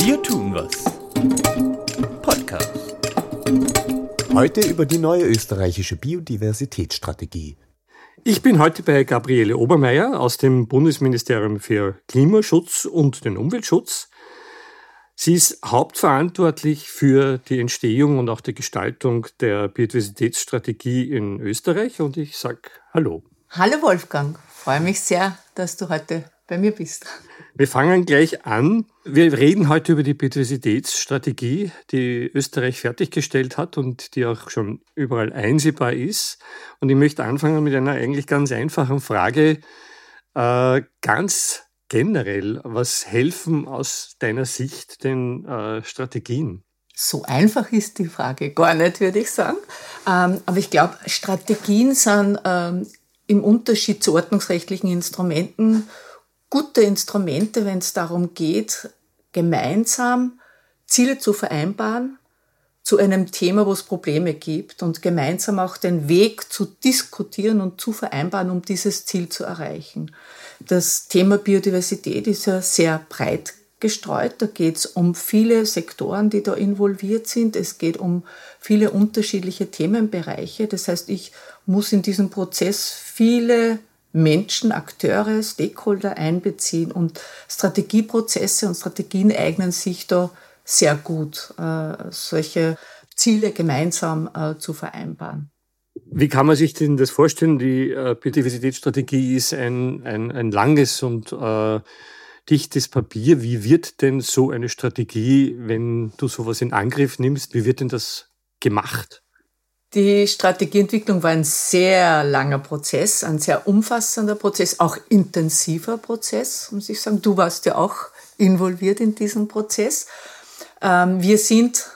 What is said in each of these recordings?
Wir tun was. Podcast. Heute über die neue österreichische Biodiversitätsstrategie. Ich bin heute bei Gabriele Obermeier aus dem Bundesministerium für Klimaschutz und den Umweltschutz. Sie ist hauptverantwortlich für die Entstehung und auch die Gestaltung der Biodiversitätsstrategie in Österreich und ich sage Hallo. Hallo Wolfgang, freue mich sehr, dass du heute bei mir bist. Wir fangen gleich an. Wir reden heute über die Biodiversitätsstrategie, die Österreich fertiggestellt hat und die auch schon überall einsehbar ist. Und ich möchte anfangen mit einer eigentlich ganz einfachen Frage. Äh, ganz generell, was helfen aus deiner Sicht den äh, Strategien? So einfach ist die Frage gar nicht, würde ich sagen. Ähm, aber ich glaube, Strategien sind ähm, im Unterschied zu ordnungsrechtlichen Instrumenten gute Instrumente, wenn es darum geht, gemeinsam Ziele zu vereinbaren zu einem Thema, wo es Probleme gibt und gemeinsam auch den Weg zu diskutieren und zu vereinbaren, um dieses Ziel zu erreichen. Das Thema Biodiversität ist ja sehr breit gestreut. Da geht es um viele Sektoren, die da involviert sind. Es geht um viele unterschiedliche Themenbereiche. Das heißt, ich muss in diesem Prozess viele Menschen, Akteure, Stakeholder einbeziehen und Strategieprozesse und Strategien eignen sich da sehr gut, äh, solche Ziele gemeinsam äh, zu vereinbaren. Wie kann man sich denn das vorstellen? Die äh, Biodiversitätsstrategie ist ein, ein, ein langes und äh, dichtes Papier. Wie wird denn so eine Strategie, wenn du sowas in Angriff nimmst, wie wird denn das gemacht? Die Strategieentwicklung war ein sehr langer Prozess, ein sehr umfassender Prozess, auch intensiver Prozess, muss ich sagen. Du warst ja auch involviert in diesem Prozess. Ähm, wir sind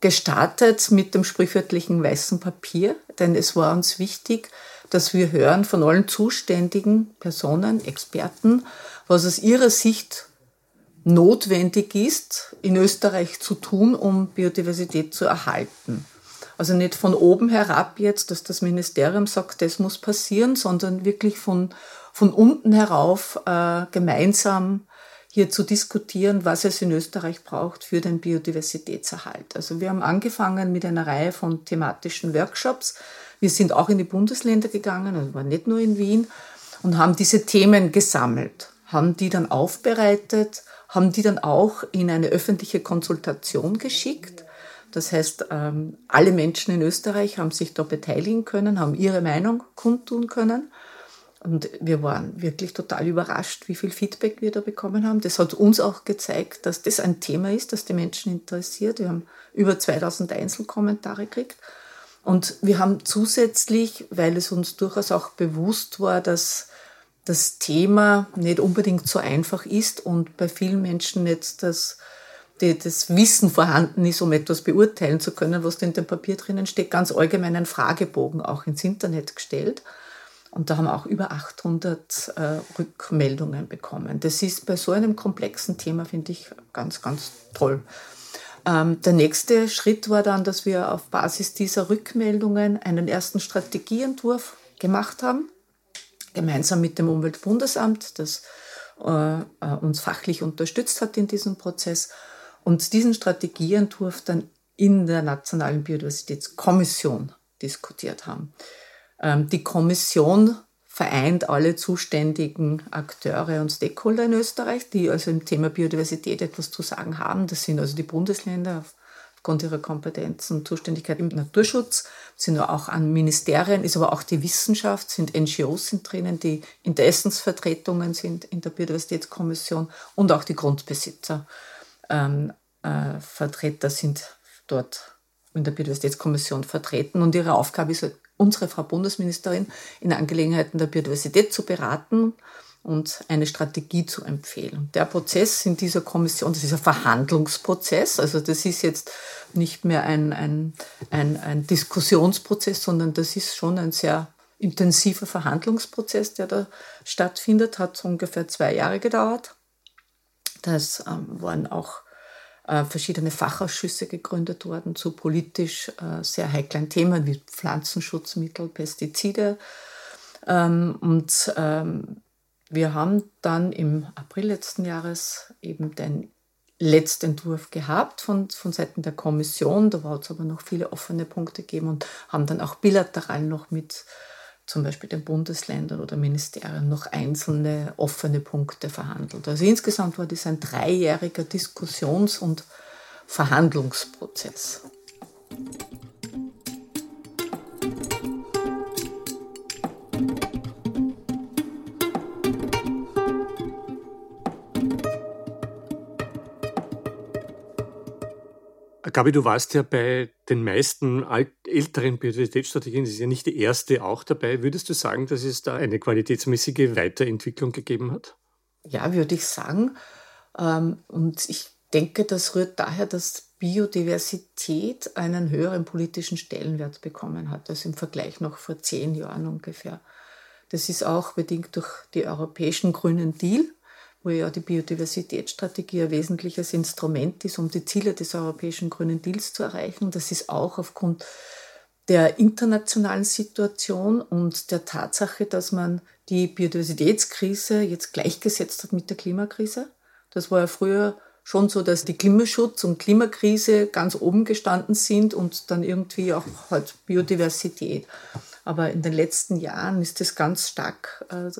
gestartet mit dem sprichwörtlichen weißen Papier, denn es war uns wichtig, dass wir hören von allen zuständigen Personen, Experten, was aus ihrer Sicht notwendig ist, in Österreich zu tun, um Biodiversität zu erhalten. Also nicht von oben herab jetzt, dass das Ministerium sagt, das muss passieren, sondern wirklich von, von unten herauf äh, gemeinsam hier zu diskutieren, was es in Österreich braucht für den Biodiversitätserhalt. Also wir haben angefangen mit einer Reihe von thematischen Workshops. Wir sind auch in die Bundesländer gegangen, also war nicht nur in Wien, und haben diese Themen gesammelt, haben die dann aufbereitet, haben die dann auch in eine öffentliche Konsultation geschickt das heißt, ähm, alle Menschen in Österreich haben sich da beteiligen können, haben ihre Meinung kundtun können. Und wir waren wirklich total überrascht, wie viel Feedback wir da bekommen haben. Das hat uns auch gezeigt, dass das ein Thema ist, das die Menschen interessiert. Wir haben über 2000 Einzelkommentare gekriegt. Und wir haben zusätzlich, weil es uns durchaus auch bewusst war, dass das Thema nicht unbedingt so einfach ist und bei vielen Menschen jetzt das die, das Wissen vorhanden ist, um etwas beurteilen zu können, was in dem Papier drinnen steht, ganz allgemein einen Fragebogen auch ins Internet gestellt. Und da haben wir auch über 800 äh, Rückmeldungen bekommen. Das ist bei so einem komplexen Thema, finde ich, ganz, ganz toll. Ähm, der nächste Schritt war dann, dass wir auf Basis dieser Rückmeldungen einen ersten Strategieentwurf gemacht haben, gemeinsam mit dem Umweltbundesamt, das äh, äh uns fachlich unterstützt hat in diesem Prozess und diesen Strategieentwurf dann in der Nationalen Biodiversitätskommission diskutiert haben. Ähm, die Kommission vereint alle zuständigen Akteure und Stakeholder in Österreich, die also im Thema Biodiversität etwas zu sagen haben. Das sind also die Bundesländer aufgrund ihrer Kompetenz und Zuständigkeit im Naturschutz, sind auch an Ministerien, ist aber auch die Wissenschaft, sind NGOs sind drinnen, die Interessensvertretungen sind in der Biodiversitätskommission und auch die Grundbesitzer ähm, äh, Vertreter sind dort in der Biodiversitätskommission vertreten und ihre Aufgabe ist, unsere Frau Bundesministerin in Angelegenheiten der Biodiversität zu beraten und eine Strategie zu empfehlen. Der Prozess in dieser Kommission, das ist ein Verhandlungsprozess, also das ist jetzt nicht mehr ein, ein, ein, ein Diskussionsprozess, sondern das ist schon ein sehr intensiver Verhandlungsprozess, der da stattfindet, hat ungefähr zwei Jahre gedauert. Das ähm, waren auch äh, verschiedene Fachausschüsse gegründet worden zu politisch äh, sehr heiklen Themen wie Pflanzenschutzmittel, Pestizide. Ähm, und ähm, wir haben dann im April letzten Jahres eben den Letztentwurf gehabt von, von Seiten der Kommission. Da war es aber noch viele offene Punkte gegeben und haben dann auch bilateral noch mit zum Beispiel den Bundesländern oder Ministerien noch einzelne offene Punkte verhandelt. Also insgesamt war das ein dreijähriger Diskussions- und Verhandlungsprozess. Gabi, du warst ja bei den meisten alt, älteren Biodiversitätsstrategien, das ist ja nicht die erste auch dabei. Würdest du sagen, dass es da eine qualitätsmäßige Weiterentwicklung gegeben hat? Ja, würde ich sagen. Ähm, und ich denke, das rührt daher, dass Biodiversität einen höheren politischen Stellenwert bekommen hat, als im Vergleich noch vor zehn Jahren ungefähr. Das ist auch bedingt durch die europäischen Grünen Deal wo ja die Biodiversitätsstrategie ein wesentliches Instrument ist, um die Ziele des Europäischen Grünen Deals zu erreichen. Das ist auch aufgrund der internationalen Situation und der Tatsache, dass man die Biodiversitätskrise jetzt gleichgesetzt hat mit der Klimakrise. Das war ja früher schon so, dass die Klimaschutz und Klimakrise ganz oben gestanden sind und dann irgendwie auch halt Biodiversität. Aber in den letzten Jahren ist das ganz stark äh,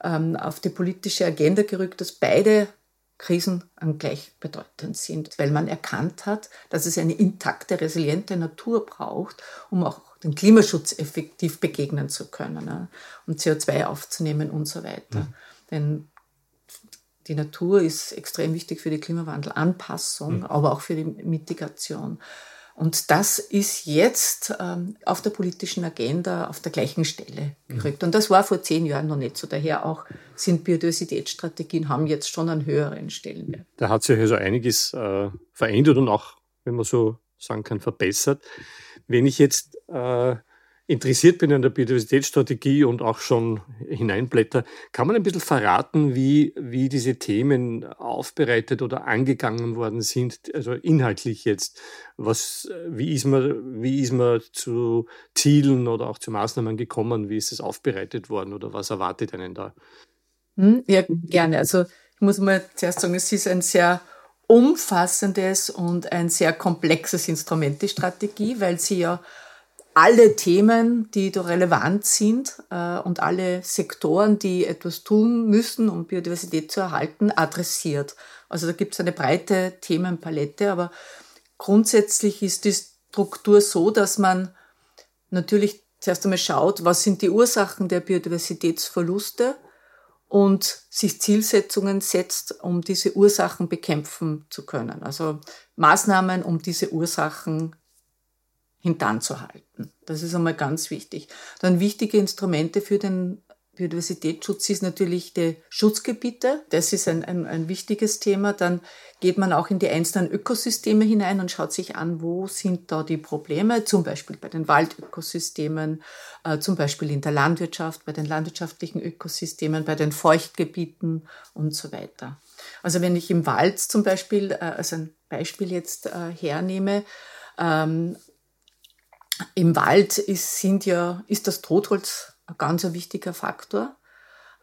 auf die politische Agenda gerückt, dass beide Krisen gleichbedeutend sind, weil man erkannt hat, dass es eine intakte, resiliente Natur braucht, um auch den Klimaschutz effektiv begegnen zu können ne? und CO2 aufzunehmen und so weiter. Mhm. Denn die Natur ist extrem wichtig für die Klimawandelanpassung, mhm. aber auch für die Mitigation. Und das ist jetzt ähm, auf der politischen Agenda auf der gleichen Stelle gerückt. Und das war vor zehn Jahren noch nicht so. Daher auch sind Biodiversitätsstrategien haben jetzt schon einen höheren Stellenwert. Da hat sich also einiges äh, verändert und auch, wenn man so sagen kann, verbessert. Wenn ich jetzt äh, interessiert bin an der Biodiversitätsstrategie und auch schon hineinblätter, kann man ein bisschen verraten, wie, wie diese Themen aufbereitet oder angegangen worden sind, also inhaltlich jetzt. Was, wie, ist man, wie ist man zu Zielen oder auch zu Maßnahmen gekommen? Wie ist es aufbereitet worden oder was erwartet einen da? Hm, ja, gerne. Also ich muss mal zuerst sagen, es ist ein sehr umfassendes und ein sehr komplexes Instrument, die Strategie, weil sie ja alle Themen, die da relevant sind äh, und alle Sektoren, die etwas tun müssen, um Biodiversität zu erhalten, adressiert. Also da gibt es eine breite Themenpalette, aber grundsätzlich ist die Struktur so, dass man natürlich zuerst einmal schaut, was sind die Ursachen der Biodiversitätsverluste und sich Zielsetzungen setzt, um diese Ursachen bekämpfen zu können. Also Maßnahmen, um diese Ursachen hintanzuhalten. Das ist einmal ganz wichtig. Dann wichtige Instrumente für den Biodiversitätsschutz ist natürlich die Schutzgebiete. Das ist ein, ein, ein, wichtiges Thema. Dann geht man auch in die einzelnen Ökosysteme hinein und schaut sich an, wo sind da die Probleme, zum Beispiel bei den Waldökosystemen, äh, zum Beispiel in der Landwirtschaft, bei den landwirtschaftlichen Ökosystemen, bei den Feuchtgebieten und so weiter. Also wenn ich im Wald zum Beispiel, äh, als ein Beispiel jetzt äh, hernehme, ähm, im Wald ist, sind ja, ist das Totholz ein ganz wichtiger Faktor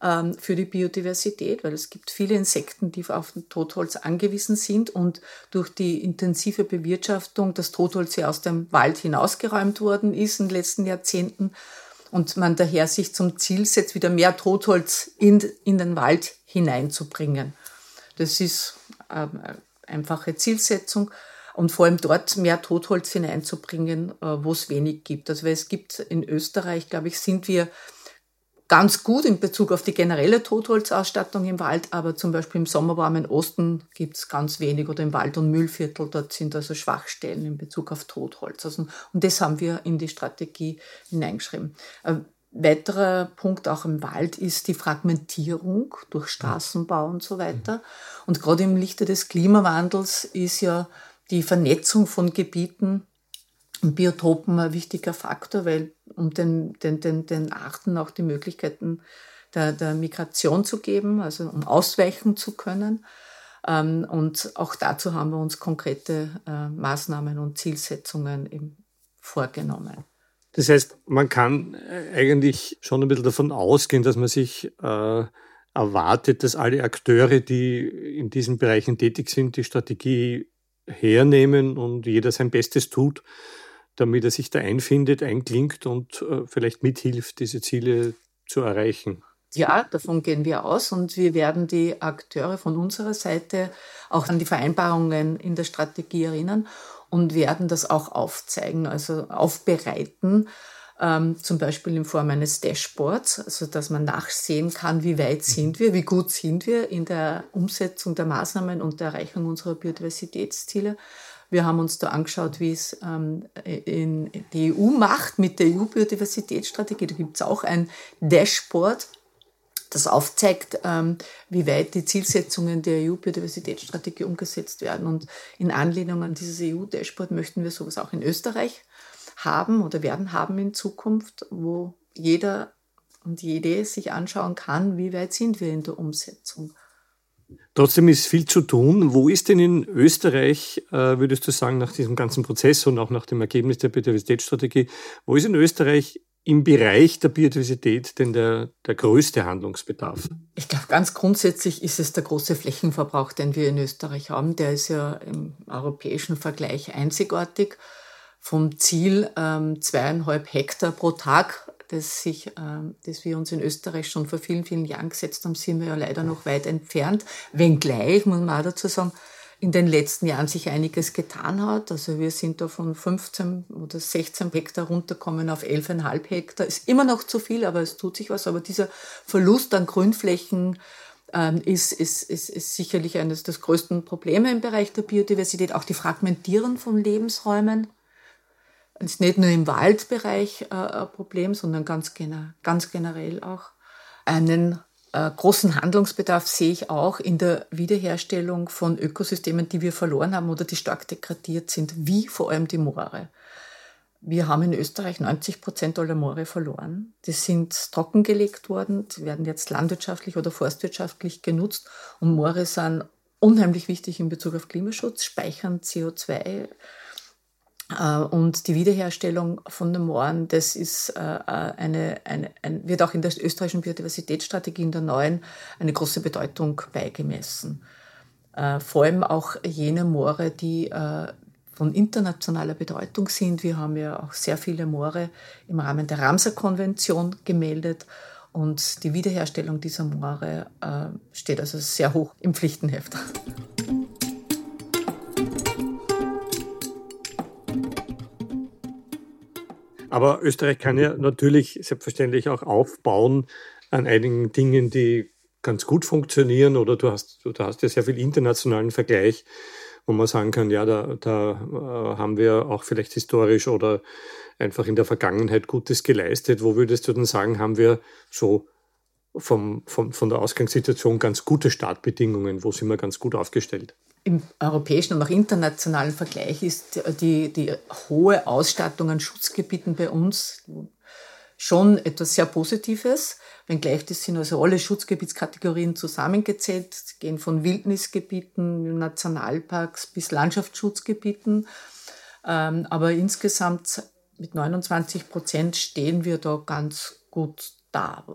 ähm, für die Biodiversität, weil es gibt viele Insekten, die auf Totholz angewiesen sind und durch die intensive Bewirtschaftung das Totholz ja aus dem Wald hinausgeräumt worden ist in den letzten Jahrzehnten und man daher sich zum Ziel setzt, wieder mehr Totholz in, in den Wald hineinzubringen. Das ist ähm, eine einfache Zielsetzung und vor allem dort mehr Totholz hineinzubringen, äh, wo es wenig gibt. Also weil es gibt in Österreich, glaube ich, sind wir ganz gut in Bezug auf die generelle Totholzausstattung im Wald, aber zum Beispiel im sommerwarmen Osten gibt es ganz wenig oder im Wald- und Müllviertel, dort sind also Schwachstellen in Bezug auf Totholz. Also, und das haben wir in die Strategie hineingeschrieben. Ein weiterer Punkt auch im Wald ist die Fragmentierung durch Straßenbau und so weiter. Und gerade im Lichte des Klimawandels ist ja die Vernetzung von Gebieten und Biotopen ein wichtiger Faktor, weil um den, den, den, den Arten auch die Möglichkeiten der, der Migration zu geben, also um ausweichen zu können. Ähm, und auch dazu haben wir uns konkrete äh, Maßnahmen und Zielsetzungen eben vorgenommen. Das heißt, man kann äh, eigentlich schon ein bisschen davon ausgehen, dass man sich äh, erwartet, dass alle Akteure, die in diesen Bereichen tätig sind, die Strategie hernehmen und jeder sein Bestes tut, damit er sich da einfindet, einklingt und äh, vielleicht mithilft, diese Ziele zu erreichen. Ja, davon gehen wir aus und wir werden die Akteure von unserer Seite auch an die Vereinbarungen in der Strategie erinnern und werden das auch aufzeigen, also aufbereiten, ähm, zum Beispiel in Form eines Dashboards, also dass man nachsehen kann, wie weit sind wir, wie gut sind wir in der Umsetzung der Maßnahmen und der Erreichung unserer Biodiversitätsziele. Wir haben uns da angeschaut, wie es ähm, in die EU macht mit der EU-Biodiversitätsstrategie. Da gibt es auch ein Dashboard, das aufzeigt, ähm, wie weit die Zielsetzungen der EU-Biodiversitätsstrategie umgesetzt werden. Und in Anlehnung an dieses EU-Dashboard möchten wir sowas auch in Österreich haben oder werden haben in Zukunft, wo jeder und jede sich anschauen kann, wie weit sind wir in der Umsetzung. Trotzdem ist viel zu tun. Wo ist denn in Österreich, äh, würdest du sagen, nach diesem ganzen Prozess und auch nach dem Ergebnis der Biodiversitätsstrategie, wo ist in Österreich im Bereich der Biodiversität denn der, der größte Handlungsbedarf? Ich glaube, ganz grundsätzlich ist es der große Flächenverbrauch, den wir in Österreich haben. Der ist ja im europäischen Vergleich einzigartig vom Ziel ähm, zweieinhalb Hektar pro Tag, das, sich, ähm, das wir uns in Österreich schon vor vielen, vielen Jahren gesetzt haben, sind wir ja leider noch weit entfernt. Wenngleich, muss man auch dazu sagen, in den letzten Jahren sich einiges getan hat. Also wir sind da von 15 oder 16 Hektar runtergekommen auf 11,5 Hektar. Ist immer noch zu viel, aber es tut sich was. Aber dieser Verlust an Grünflächen ähm, ist, ist, ist, ist sicherlich eines der größten Probleme im Bereich der Biodiversität. Auch die Fragmentierung von Lebensräumen ist nicht nur im Waldbereich äh, ein Problem, sondern ganz, ganz generell auch. Einen äh, großen Handlungsbedarf sehe ich auch in der Wiederherstellung von Ökosystemen, die wir verloren haben oder die stark degradiert sind, wie vor allem die Moore. Wir haben in Österreich 90 Prozent aller Moore verloren. Die sind trockengelegt worden, die werden jetzt landwirtschaftlich oder forstwirtschaftlich genutzt und Moore sind unheimlich wichtig in Bezug auf Klimaschutz, speichern CO2, äh, und die Wiederherstellung von den Mooren, das ist äh, äh, eine, eine, ein, wird auch in der österreichischen Biodiversitätsstrategie in der neuen eine große Bedeutung beigemessen. Vor allem auch jene Moore, die von internationaler Bedeutung sind. Wir haben ja auch sehr viele Moore im Rahmen der Ramsar-Konvention gemeldet. Und die Wiederherstellung dieser Moore steht also sehr hoch im Pflichtenheft. Aber Österreich kann ja natürlich selbstverständlich auch aufbauen an einigen Dingen, die ganz gut funktionieren. Oder du hast, du hast ja sehr viel internationalen Vergleich, wo man sagen kann, ja, da, da äh, haben wir auch vielleicht historisch oder einfach in der Vergangenheit Gutes geleistet. Wo würdest du denn sagen, haben wir so vom, vom, von der Ausgangssituation ganz gute Startbedingungen? Wo sind wir ganz gut aufgestellt? Im europäischen und auch internationalen Vergleich ist die, die hohe Ausstattung an Schutzgebieten bei uns schon etwas sehr Positives, wenngleich das sind also alle Schutzgebietskategorien zusammengezählt, gehen von Wildnisgebieten, Nationalparks bis Landschaftsschutzgebieten. Ähm, aber insgesamt mit 29 Prozent stehen wir da ganz gut da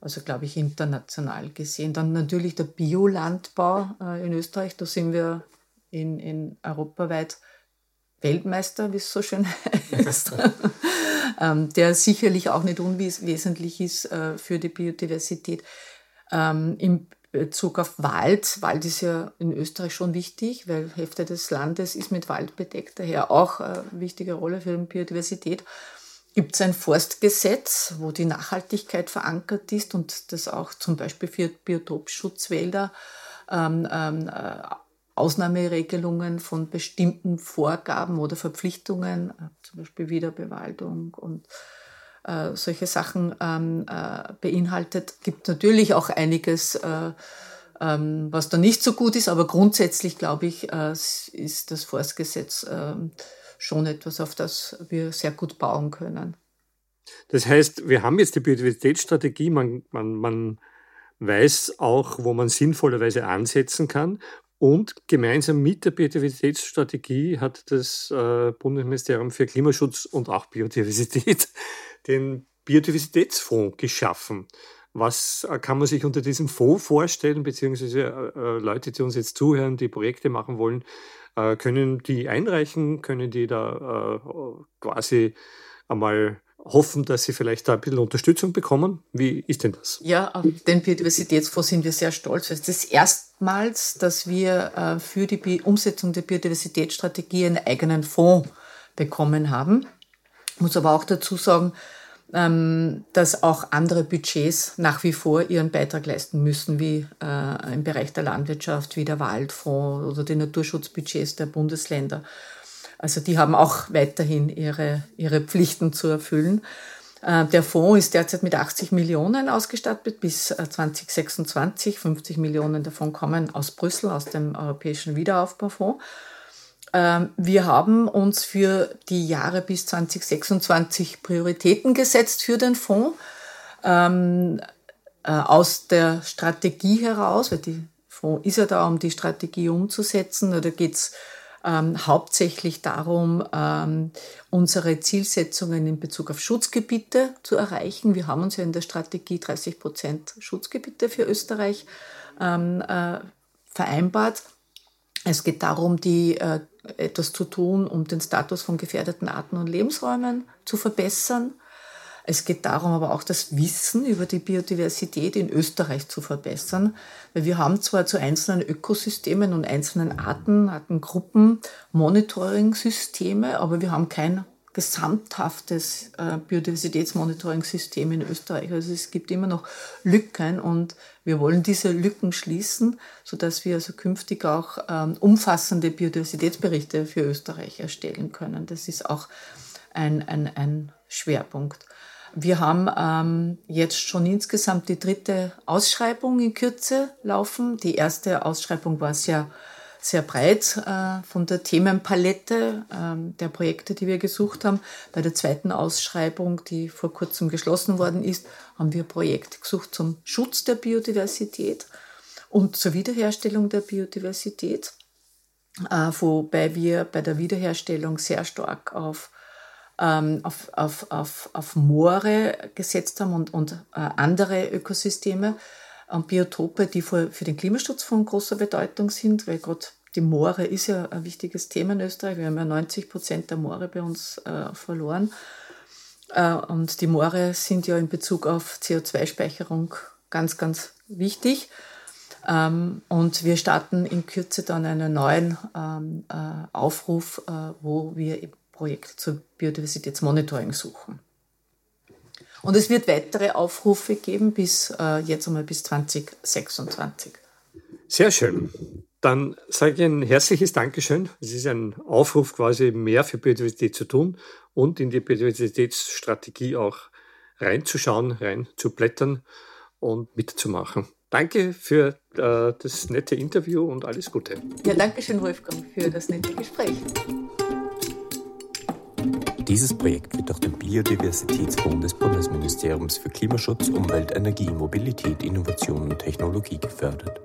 also glaube ich international gesehen. Dann natürlich der Biolandbau äh, in Österreich, da sind wir in, in europaweit Weltmeister, wie es so schön heißt, ähm, der sicherlich auch nicht unwesentlich ist äh, für die Biodiversität. Ähm, Im Bezug auf Wald, Wald ist ja in Österreich schon wichtig, weil Hälfte des Landes ist mit Wald bedeckt, daher auch eine wichtige Rolle für die Biodiversität gibt es ein Forstgesetz, wo die Nachhaltigkeit verankert ist und das auch zum Beispiel für Biotopschutzwälder ähm, ähm, äh, Ausnahmeregelungen von bestimmten Vorgaben oder Verpflichtungen, äh, zum Beispiel Wiederbewaldung und äh, solche Sachen ähm, äh, beinhaltet. Gibt natürlich auch einiges, äh, ähm, was da nicht so gut ist, aber grundsätzlich glaube ich, äh, ist das Forstgesetz ähm, schon etwas, auf das wir sehr gut bauen können. Das heißt, wir haben jetzt die Biodiversitätsstrategie, man, man, man weiß auch, wo man sinnvollerweise ansetzen kann. Und gemeinsam mit der Biodiversitätsstrategie hat das äh, Bundesministerium für Klimaschutz und auch Biodiversität den Biodiversitätsfonds geschaffen. Was äh, kann man sich unter diesem Fonds vorstellen, beziehungsweise äh, äh, Leute, die uns jetzt zuhören, die Projekte machen wollen, äh, können die einreichen, können die da äh, quasi einmal hoffen, dass sie vielleicht da ein bisschen Unterstützung bekommen. Wie ist denn das? Ja, auf den Biodiversitätsfonds sind wir sehr stolz. Es ist erstmals, dass wir äh, für die Umsetzung der Biodiversitätsstrategie einen eigenen Fonds bekommen haben. Ich muss aber auch dazu sagen, dass auch andere Budgets nach wie vor ihren Beitrag leisten müssen, wie äh, im Bereich der Landwirtschaft, wie der Waldfonds oder die Naturschutzbudgets der Bundesländer. Also die haben auch weiterhin ihre, ihre Pflichten zu erfüllen. Äh, der Fonds ist derzeit mit 80 Millionen ausgestattet bis 2026. Äh, 50 Millionen davon kommen aus Brüssel, aus dem Europäischen Wiederaufbaufonds. Ähm, wir haben uns für die Jahre bis 2026 Prioritäten gesetzt für den Fonds. Ähm, äh, aus der Strategie heraus, weil die Fonds ist ja da, um die Strategie umzusetzen. Da geht es ähm, hauptsächlich darum, unsere Zielsetzungen in Bezug auf Schutzgebiete zu erreichen. Wir haben uns ja in der Strategie 30 Prozent Schutzgebiete für Österreich äh, vereinbart. Es geht darum, die, äh, etwas zu tun, um den Status von gefährdeten Arten und Lebensräumen zu verbessern. Es geht darum, aber auch das Wissen über die Biodiversität in Österreich zu verbessern. Weil wir haben zwar zu einzelnen Ökosystemen und einzelnen Arten, Artengruppen Monitoring-Systeme, aber wir haben kein gesamthaftes äh, Biodiversitätsmonitoring-System in Österreich. Also es gibt immer noch Lücken und wir wollen diese Lücken schließen, sodass wir also künftig auch ähm, umfassende Biodiversitätsberichte für Österreich erstellen können. Das ist auch ein, ein, ein Schwerpunkt. Wir haben ähm, jetzt schon insgesamt die dritte Ausschreibung in Kürze laufen. Die erste Ausschreibung war sehr, sehr breit äh, von der Themenpalette äh, der Projekte, die wir gesucht haben. Bei der zweiten Ausschreibung, die vor kurzem geschlossen worden ist, haben wir Projekte gesucht zum Schutz der Biodiversität und zur Wiederherstellung der Biodiversität, äh, wobei wir bei der Wiederherstellung sehr stark auf ähm, auf, auf, auf, auf Moore gesetzt haben und, und äh, andere Ökosysteme Biotope, die für, für den Klimaschutz von großer Bedeutung sind, weil gerade die Moore ist ja ein wichtiges Thema in Österreich. Wir haben ja 90 Prozent der Moore bei uns äh, verloren. Äh, und die Moore sind ja in Bezug auf CO2-Speicherung ganz, ganz wichtig. Ähm, und wir starten in Kürze dann einen neuen ähm, äh, Aufruf, äh, wo wir Projekte zur Biodiversitätsmonitoring suchen. Und es wird weitere Aufrufe geben bis äh, jetzt einmal bis 2026. Sehr schön. Dann sage ich ein herzliches Dankeschön. Es ist ein Aufruf, quasi mehr für Biodiversität zu tun und in die Biodiversitätsstrategie auch reinzuschauen, reinzublättern und mitzumachen. Danke für äh, das nette Interview und alles Gute. Ja, danke schön, Wolfgang, für das nette Gespräch. Dieses Projekt wird durch den Biodiversitätsfonds des Bundesministeriums für Klimaschutz, Umwelt, Energie, Mobilität, Innovation und Technologie gefördert.